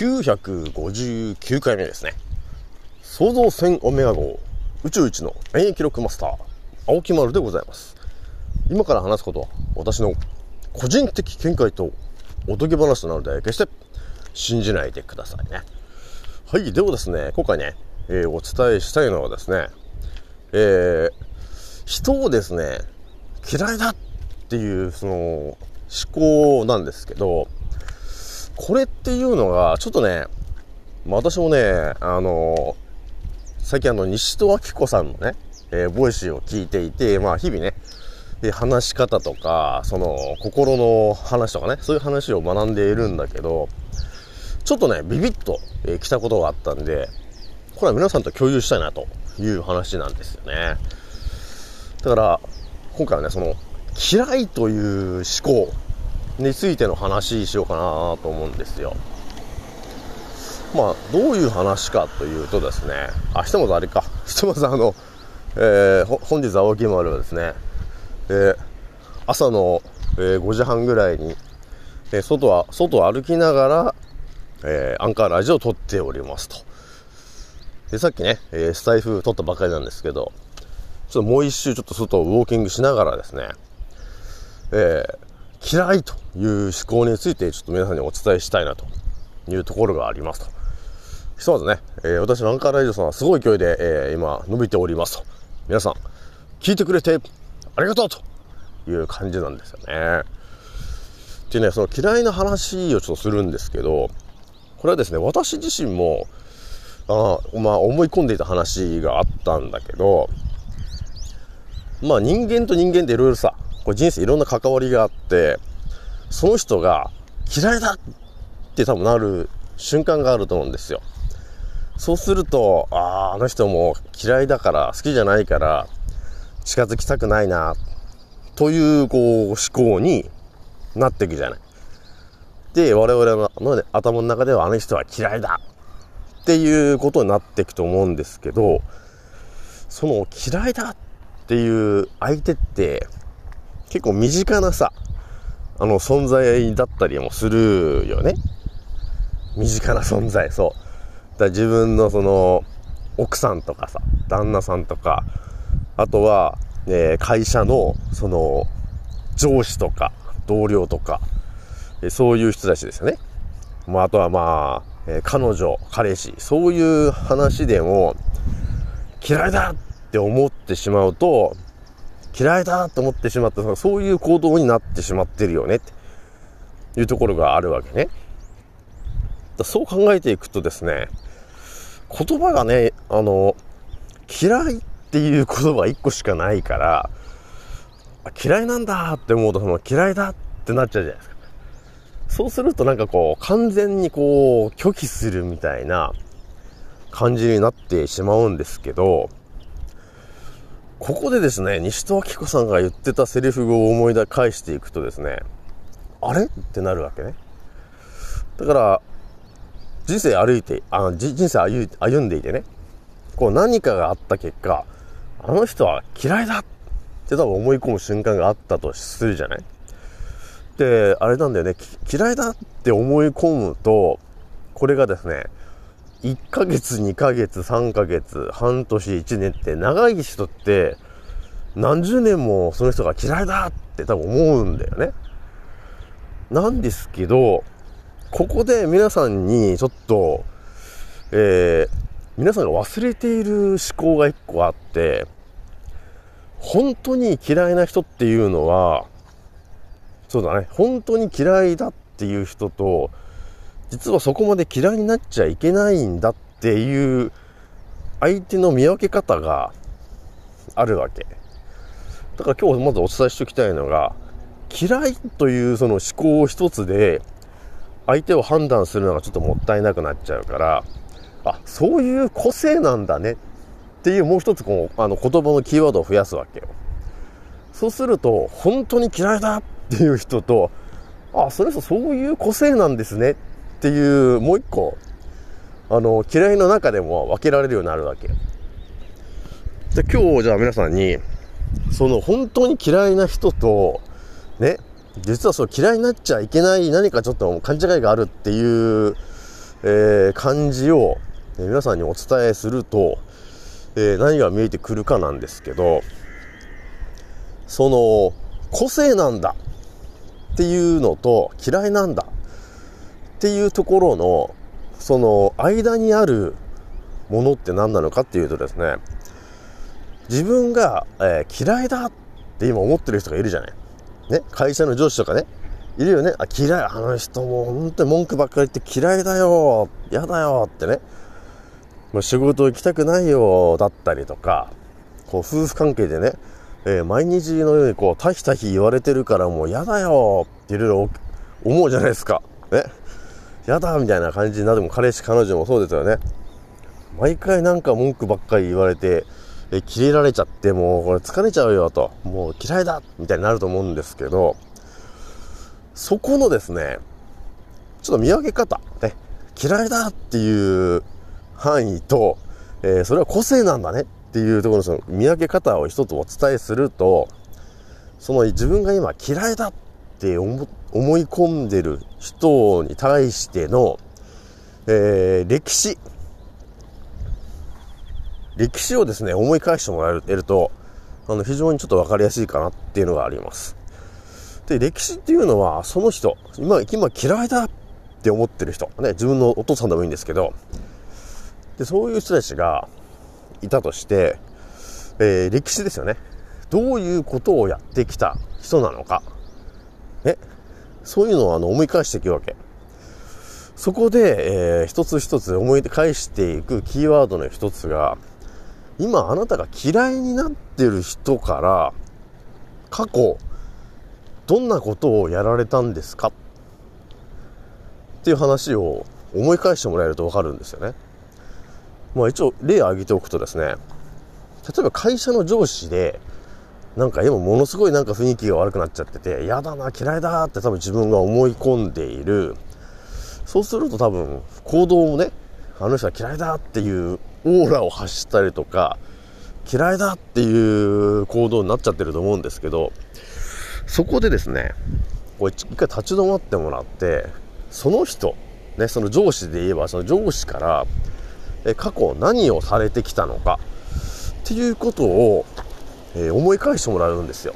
959回目ですね。創造船オメガ号宇宙一の免疫力マスター、青木丸でございます。今から話すことは私の個人的見解とおとぎ話となので決して信じないでくださいね。はい、ではですね、今回ね、えーお伝えしたいのはですね、えー人をですね、嫌いだっていうその思考なんですけど、これっていうのが、ちょっとね、まあ私もね、あの最近あの、西戸明子さんのね、えーボイシーを聞いていて、まあ日々ね、で話し方とか、その、心の話とかね、そういう話を学んでいるんだけど、ちょっとね、ビビッと、えー来たことがあったんで、これは皆さんと共有したいなという話なんですよね。だから、今回はね、その、嫌いという思考についての話しようかなと思うんですよ。まあ、どういう話かというとですね、あ、ひとまずあれか。ひとまずあの、えー本日青木丸はですね、えー朝の、えー5時半ぐらいに、えー外は、外を歩きながら、えーアンカーラジオを撮っておりますと。で、さっきね、えスタイフ撮ったばかりなんですけど、ちょっともう一周ちょっと外をウォーキングしながらですね、えー嫌いという思考についてちょっと皆さんにお伝えしたいなというところがありますと。ひとまずね、えー私のアンカーラジオさんはすごい勢いで、えー今伸びておりますと。皆さん、聞いてくれてありがとうという感じなんですよね。でね、その嫌いな話をちょっとするんですけど、これはですね、私自身も、あまあ思い込んでいた話があったんだけど、まあ人間と人間っていろいろさ、こう人生いろんな関わりがあって、その人が嫌いだって多分なる瞬間があると思うんですよ。そうすると、ああ、あの人も嫌いだから、好きじゃないから、近づきたくないな、という、こう、思考になっていくじゃない。で、我々のの、頭の中ではあの人は嫌いだっていうことになっていくと思うんですけど、その嫌いだっていう相手って結構身近なさ、あの存在だったりもするよね。身近な存在、そう。だ自分のその奥さんとかさ、旦那さんとか、あとは、えー会社のその上司とか同僚とか、えーそういう人たちですよね。まあ、あとはまあ、えー彼女、彼氏、そういう話でも、嫌いだって思ってしまうと、嫌いだと思ってしまって、そういう行動になってしまってるよね、っていうところがあるわけね。そう考えていくとですね、言葉がね、あの、嫌いっていう言葉一個しかないから、嫌いなんだって思うと、その嫌いだってなっちゃうじゃないですか。そうするとなんかこう、完全にこう、拒否するみたいな感じになってしまうんですけど、ここでですね、西戸明子さんが言ってたセリフを思い出返していくとですね、あれ？ってなるわけね。だから、人生歩いて、あじ人生歩歩んでいてね、こう何かがあった結果、あの人は嫌いだ！って多分思い込む瞬間があったとするじゃない？で、あれなんだよね、嫌いだ！って思い込むと、これがですね、1ヶ月、2ヶ月、3ヶ月、半年、1年って長い人って何十年もその人が嫌いだって多分思うんだよね。なんですけど、ここで皆さんにちょっと、えー、皆さんが忘れている思考が一個あって、本当に嫌いな人っていうのは、そうだね、本当に嫌いだっていう人と、実はそこまで嫌いになっちゃいけないんだっていう相手の見分け方があるわけ。だから今日まずお伝えしておきたいのが、嫌いというその思考一つで相手を判断するのがちょっともったいなくなっちゃうから、あ、そういう個性なんだねっていうもう一つこうあの言葉のキーワードを増やすわけよ。そうすると、本当に嫌いだっていう人と、あ、その人そういう個性なんですねっていうもう一個あの嫌いの中でも分けられるようになるわけ。で今日じゃあ皆さんにその本当に嫌いな人とね実はそう嫌いになっちゃいけない何かちょっと勘違いがあるっていうえー、感じを皆さんにお伝えすると、えー、何が見えてくるかなんですけど、その、個性なんだっていうのと嫌いなんだっていうところの、その間にあるものって何なのかっていうとですね、自分が、えー、嫌いだって今思ってる人がいるじゃない。ね、会社の上司とかね、いるよね。あ、嫌い。あの人も本当に文句ばっかり言って嫌いだよ。嫌だよってね。もう仕事行きたくないよ。だったりとか、こう夫婦関係でね、えー、毎日のようにこう、タヒタヒ言われてるからもう嫌だよっていろいろ思うじゃないですか。ね。嫌だみたいな感じになっても彼氏彼女もそうですよね。毎回なんか文句ばっかり言われて、え切れられちゃってもうこれ疲れちゃうよと、もう嫌いだみたいになると思うんですけど、そこのですね、ちょっと見分け方、ね、嫌いだっていう範囲と、えー、それは個性なんだねっていうところのその見分け方を一つお伝えすると、その自分が今嫌いだっって思い込んでる人に対しての、えー、歴史、歴史をですね、思い返してもらえると、あの、非常にちょっと分かりやすいかなっていうのがあります。で、歴史っていうのは、その人、今、今嫌いだって思ってる人、ね、自分のお父さんでもいいんですけど、で、そういう人たちがいたとして、えー、歴史ですよね。どういうことをやってきた人なのか。ね。そういうのをあの思い返していくわけ。そこで、えー、一つ一つ思い返していくキーワードの一つが、今あなたが嫌いになってる人から過去どんなことをやられたんですか？っていう話を思い返してもらえると分かるんですよね。まあ一応例を挙げておくとですね、例えば会社の上司で、なんか今ものすごいなんか雰囲気が悪くなっちゃってて、嫌だな、嫌いだって多分自分が思い込んでいる。そうすると多分行動もね、あの人は嫌いだっていうオーラを発したりとか、嫌いだっていう行動になっちゃってると思うんですけど、そこでですね、こう一回立ち止まってもらって、その人、ね、その上司で言えば、その上司から、え過去何をされてきたのか、っていうことを、えー、思い返してもらうんですよ。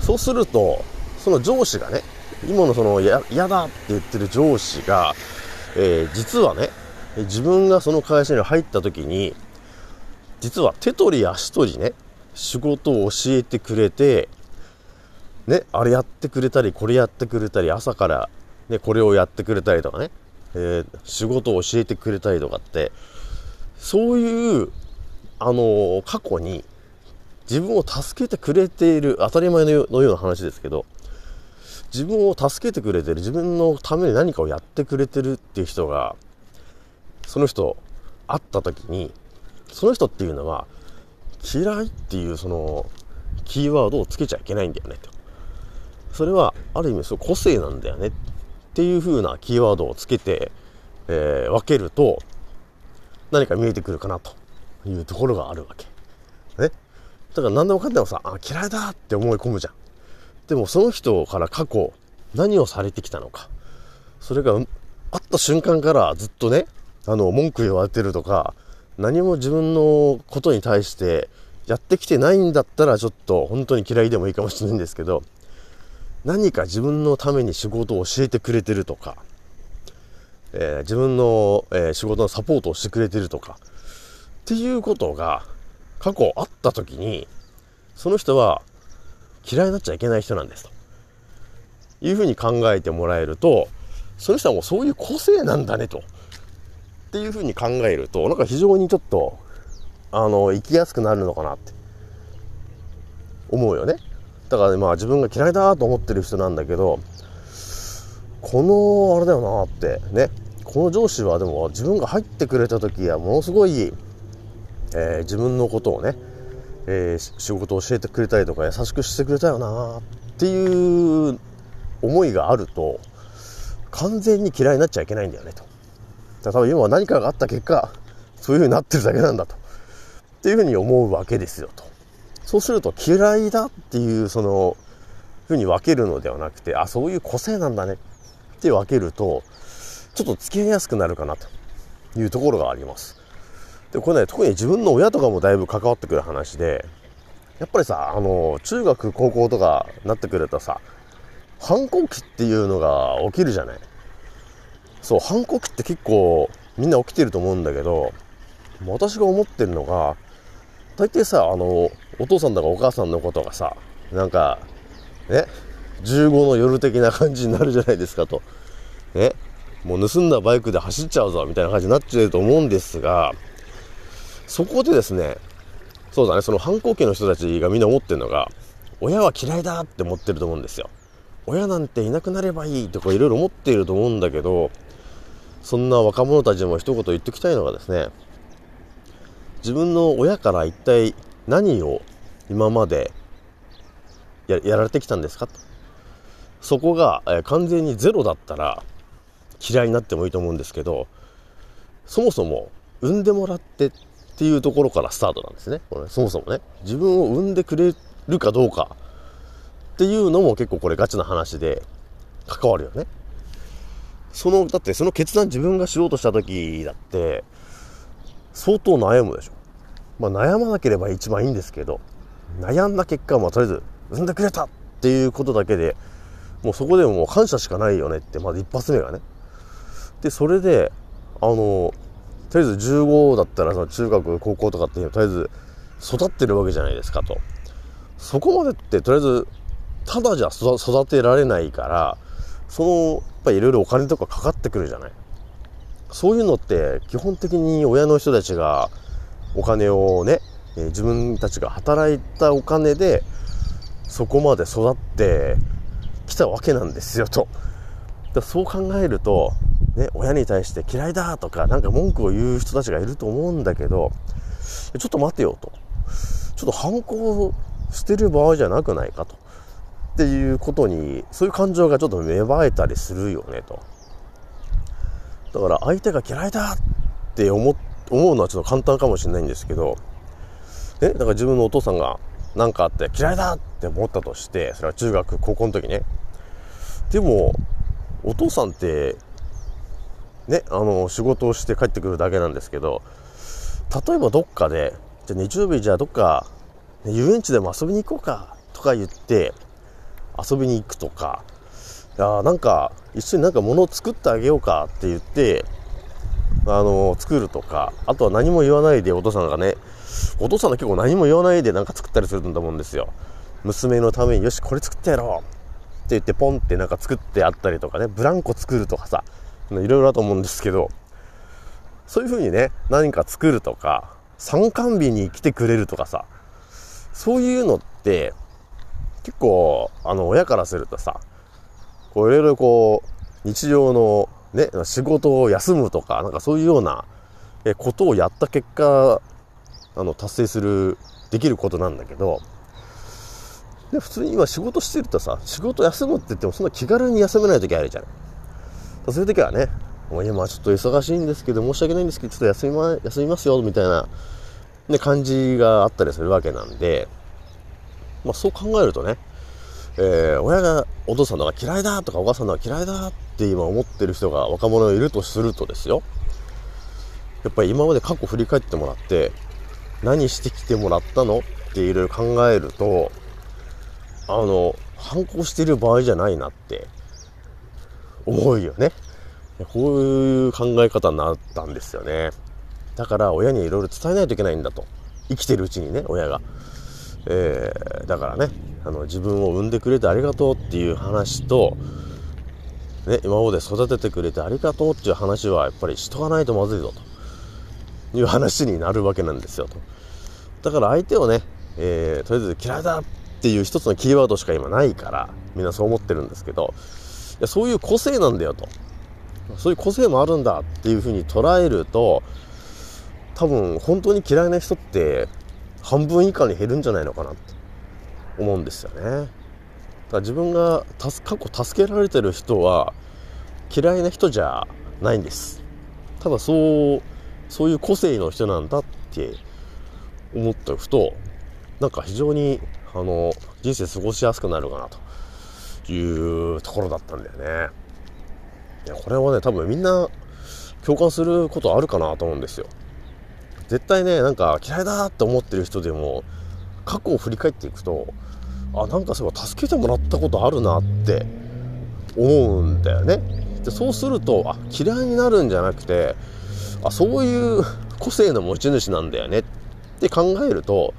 そうすると、その上司がね、今のその嫌だって言ってる上司が、えー、実はね、自分がその会社に入った時に、実は手取り足取りね、仕事を教えてくれて、ね、あれやってくれたり、これやってくれたり、朝から、ね、これをやってくれたりとかね、えー、仕事を教えてくれたりとかって、そういう、あの、過去に自分を助けてくれている、当たり前のような話ですけど、自分を助けてくれてる、自分のために何かをやってくれてるっていう人が、その人会った時にその人っていうのは嫌いっていうそのキーワードをつけちゃいけないんだよねと。それはある意味その個性なんだよね。っていう風なキーワードをつけて、えー、分けると何か見えてくるかなというところがあるわけ。だから何でもかんでもさあ嫌いだって思い込むじゃん。でもその人から過去何をされてきたのか。それが会った瞬間からずっとねあの、文句言われてるとか、何も自分のことに対してやってきてないんだったらちょっと本当に嫌いでもいいかもしれないんですけど、何か自分のために仕事を教えてくれてるとか、えー、自分の、えー、仕事のサポートをしてくれてるとか、っていうことが過去あった時に、その人は嫌いになっちゃいけない人なんですと。いうふうに考えてもらえると、その人はもうそういう個性なんだねと。っていうふうに考えると、なんか非常にちょっと、あの、生きやすくなるのかなって思うよね。だから、ね、まあ自分が嫌いだと思ってる人なんだけど、この、あれだよなって、ね。この上司はでも自分が入ってくれた時はものすごい、えー、自分のことをね、えー、仕事を教えてくれたりとか優しくしてくれたよなっていう思いがあると完全に嫌いになっちゃいけないんだよねと。多分今は何かがあった結果、そういう風になってるだけなんだと。っていう風に思うわけですよと。そうすると嫌いだっていうその風に分けるのではなくて、あ、そういう個性なんだねって分けると、ちょっと付き合いやすくなるかなというところがありますでこれね特に自分の親とかもだいぶ関わってくる話でやっぱりさあの中学高校とかなってくるとさ反抗期っていうのが起きるじゃない。そう反抗期って結構みんな起きてると思うんだけど私が思ってるのが大抵さあのお父さんとかお母さんのことがさなんかね15の夜的な感じになるじゃないですかと。ねもう盗んだバイクで走っちゃうぞみたいな感じになっちゃうと思うんですがそこでですねそうだねその反抗期の人たちがみんな思ってるのが親は嫌いだって思ってると思うんですよ。親なんていなくなればいいとかいろいろ思っていると思うんだけどそんな若者たちも一言言っておきたいのがですね自分の親から一体何を今までやられてきたんですかと。そこが、え完全にゼロだったら嫌いになってもいいと思うんですけどそもそも産んでもらってっていうところからスタートなんですね。これそもそもね。自分を産んでくれるかどうかっていうのも結構これガチな話で関わるよね。そのだってその決断自分がしようとした時だって相当悩むでしょ。まあ悩まなければ一番いいんですけど悩んだ結果まあとりあえず産んでくれたっていうことだけでもうそこでもう感謝しかないよねってまず一発目がね。でそれであのとりあえず15だったらその中学高校とかっていうのとりあえず育ってるわけじゃないですかとそこまでってとりあえずただじゃ育てられないからそのやっぱりいろいろお金とかかかってくるじゃないそういうのって基本的に親の人たちがお金をね、え自分たちが働いたお金でそこまで育ってきたわけなんですよと。そう考えると、ね、親に対して嫌いだとかなんか文句を言う人たちがいると思うんだけどちょっと待てよと。ちょっと反抗してる場合じゃなくないかと。っていうことにそういう感情がちょっと芽生えたりするよねと。だから相手が嫌いだって思思うのはちょっと簡単かもしれないんですけどねだから自分のお父さんが何かあって嫌いだって思ったとしてそれは中学高校の時ね。でもお父さんってねあの仕事をして帰ってくるだけなんですけど例えばどっかでじゃ日曜日じゃあどっか遊園地でも遊びに行こうかとか言って遊びに行くとかあなんか一緒になんか物を作ってあげようかって言ってあの作るとかあとは何も言わないでお父さんがねお父さんは結構何も言わないでなんか作ったりするんだと思うんですよ。娘のためによしこれ作ってやろうって言ってポンってなんか作ってあったりとかねブランコ作るとかさいろいろだと思うんですけどそういう風にね何か作るとか参観日に来てくれるとかさそういうのって結構あの親からするとさこういろいろこう日常のね仕事を休むとかなんかそういうようなことをやった結果あの達成するできることなんだけどで普通に今仕事してるとさ仕事休むって言ってもそんな気軽に休めない時あるじゃないそういう時はねもう今ちょっと忙しいんですけど申し訳ないんですけどちょっと休み,、ま、休みますよみたいな、ね、感じがあったりするわけなんで、まあ、そう考えるとね、えー、親がお父さんのが嫌いだとかお母さんのが嫌いだって今思ってる人が若者いるとするとですよやっぱり今まで過去振り返ってもらって何してきてもらったのっていろいろ考えるとあの反抗してる場合じゃないなって思うよね。こういう考え方になったんですよね。だから親にいろいろ伝えないといけないんだと。生きてるうちにね親が、えー、だからねあの自分を産んでくれてありがとうっていう話と、ね、今まで育ててくれてありがとうっていう話はやっぱりしとかないとまずいぞという話になるわけなんですよと。だから相手をね、えー、とりあえず嫌いだっていう一つのキーワードしか今ないからみんなそう思ってるんですけどやそういう個性なんだよと。そういう個性もあるんだっていうふうに捉えると多分本当に嫌いな人って半分以下に減るんじゃないのかなって思うんですよね。だから自分が過去助けられてる人は嫌いな人じゃないんです。ただそうそういう個性の人なんだって思っておくとなんか非常にあの人生過ごしやすくなるかなと。いうところだったんだよね。いやこれはね多分みんな共感することあるかなと思うんですよ。絶対ねなんか嫌いだって思ってる人でも過去を振り返っていくとあなんかそういえば助けてもらったことあるなって思うんだよね。でそうするとあ嫌いになるんじゃなくてあそういう個性の持ち主なんだよねって考えると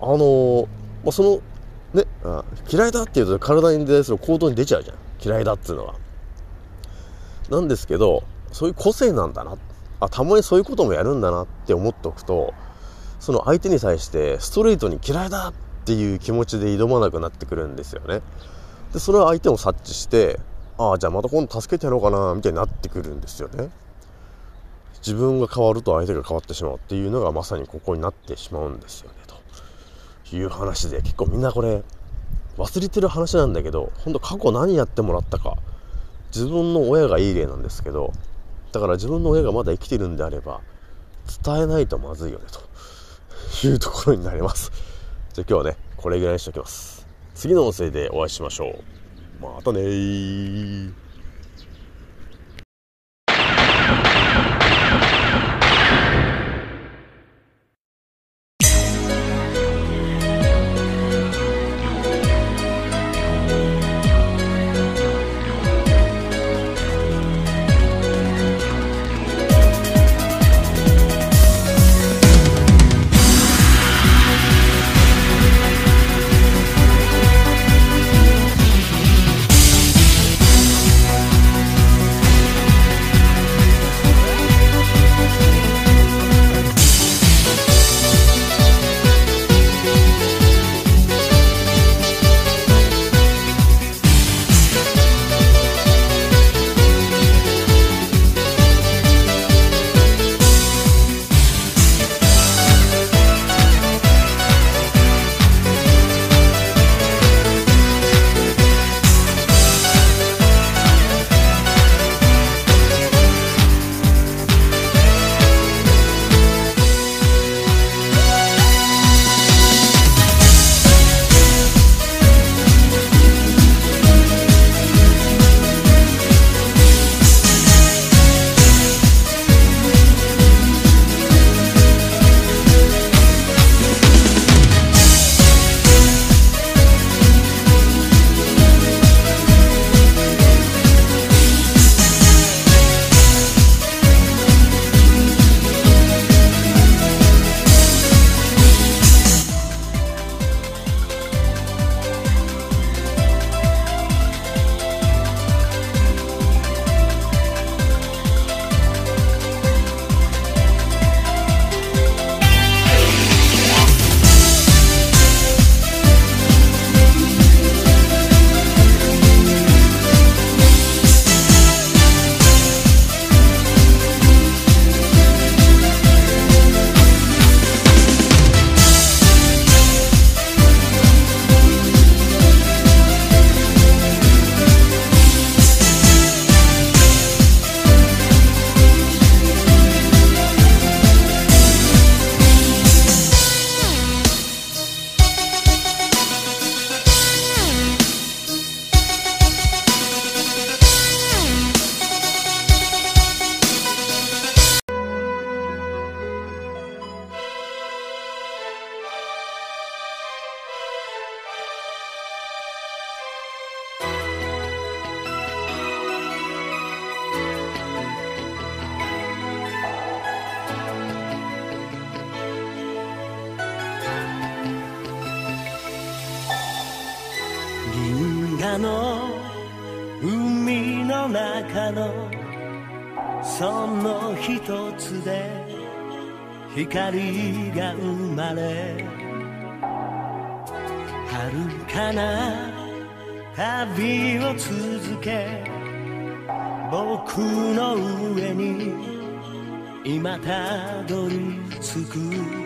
あのまあ、そのねあ嫌いだっていうと体に対する行動に出ちゃうじゃん。嫌いだっていうのは。なんですけどそういう個性なんだな。あたまにそういうこともやるんだなって思っておくとその相手に対してストレートに嫌いだっていう気持ちで挑まなくなってくるんですよね。でそれは相手も察知してああじゃあまた今度助けてやろうかなみたいになってくるんですよね。自分が変わると相手が変わってしまうっていうのがまさにここになってしまうんですよ。いう話で結構みんなこれ忘れてる話なんだけど本当過去何やってもらったか自分の親がいい例なんですけどだから自分の親がまだ生きてるんであれば伝えないとまずいよねと。いうところになります。じゃあ今日はねこれぐらいにしておきます。次の音声でお会いしましょう。またね光が生まれ遥かな旅を続け僕の上に今たどり着く。